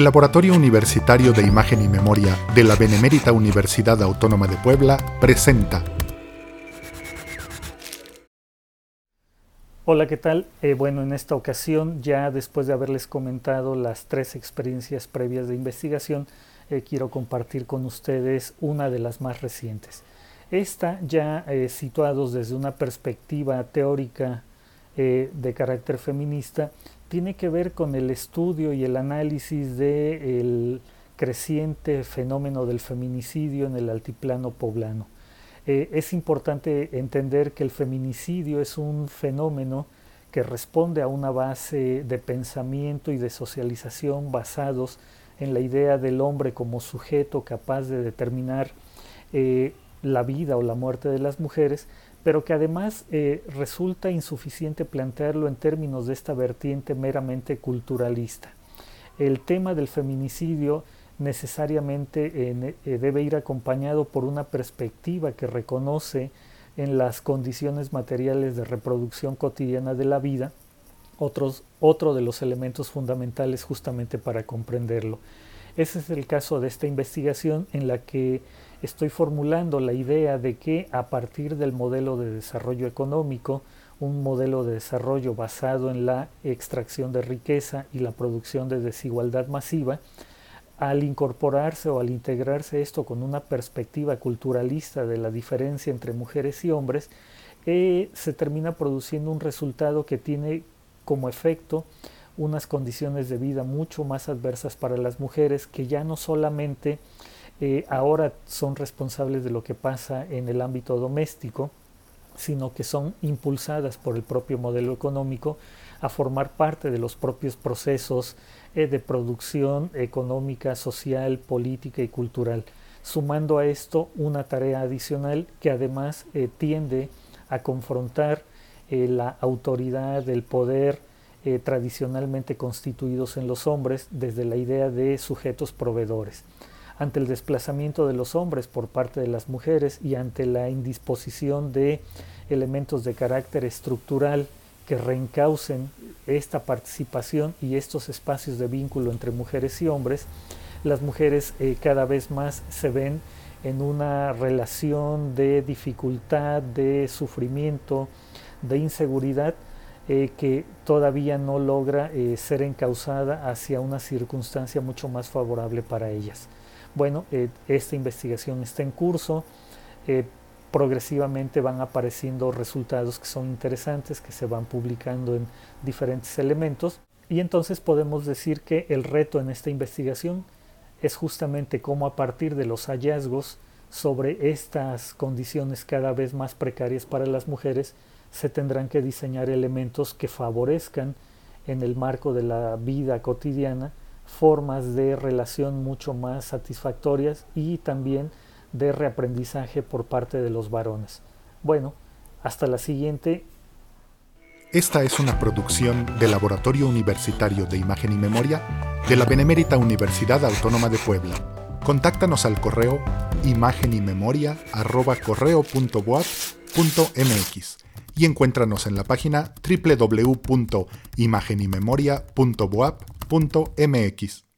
El Laboratorio Universitario de Imagen y Memoria de la Benemérita Universidad Autónoma de Puebla presenta. Hola, ¿qué tal? Eh, bueno, en esta ocasión, ya después de haberles comentado las tres experiencias previas de investigación, eh, quiero compartir con ustedes una de las más recientes. Esta ya eh, situados desde una perspectiva teórica de carácter feminista, tiene que ver con el estudio y el análisis del creciente fenómeno del feminicidio en el altiplano poblano. Eh, es importante entender que el feminicidio es un fenómeno que responde a una base de pensamiento y de socialización basados en la idea del hombre como sujeto capaz de determinar eh, la vida o la muerte de las mujeres, pero que además eh, resulta insuficiente plantearlo en términos de esta vertiente meramente culturalista. El tema del feminicidio necesariamente eh, debe ir acompañado por una perspectiva que reconoce en las condiciones materiales de reproducción cotidiana de la vida otros, otro de los elementos fundamentales justamente para comprenderlo. Ese es el caso de esta investigación en la que estoy formulando la idea de que a partir del modelo de desarrollo económico, un modelo de desarrollo basado en la extracción de riqueza y la producción de desigualdad masiva, al incorporarse o al integrarse esto con una perspectiva culturalista de la diferencia entre mujeres y hombres, eh, se termina produciendo un resultado que tiene como efecto unas condiciones de vida mucho más adversas para las mujeres que ya no solamente eh, ahora son responsables de lo que pasa en el ámbito doméstico, sino que son impulsadas por el propio modelo económico a formar parte de los propios procesos eh, de producción económica, social, política y cultural, sumando a esto una tarea adicional que además eh, tiende a confrontar la autoridad, el poder tradicionalmente constituidos en los hombres desde la idea de sujetos proveedores. Ante el desplazamiento de los hombres por parte de las mujeres y ante la indisposición de elementos de carácter estructural que reencaucen esta participación y estos espacios de vínculo entre mujeres y hombres, las mujeres eh, cada vez más se ven en una relación de dificultad, de sufrimiento, de inseguridad eh, que todavía no logra eh, ser encausada hacia una circunstancia mucho más favorable para ellas. Bueno, eh, esta investigación está en curso. Progresivamente van apareciendo resultados que son interesantes, que se van publicando en diferentes elementos. Y entonces podemos decir que el reto en esta investigación es justamente cómo a partir de los hallazgos sobre estas condiciones cada vez más precarias para las mujeres, se tendrán que diseñar elementos que favorezcan en el marco de la vida cotidiana formas de relación mucho más satisfactorias y también de reaprendizaje por parte de los varones. Bueno, hasta la siguiente. Esta es una producción del Laboratorio Universitario de Imagen y Memoria de la Benemérita Universidad Autónoma de Puebla. Contáctanos al correo imagenymemoria.correo.boap.mx y encuéntranos en la página www.imagenymemoria.boap.mx.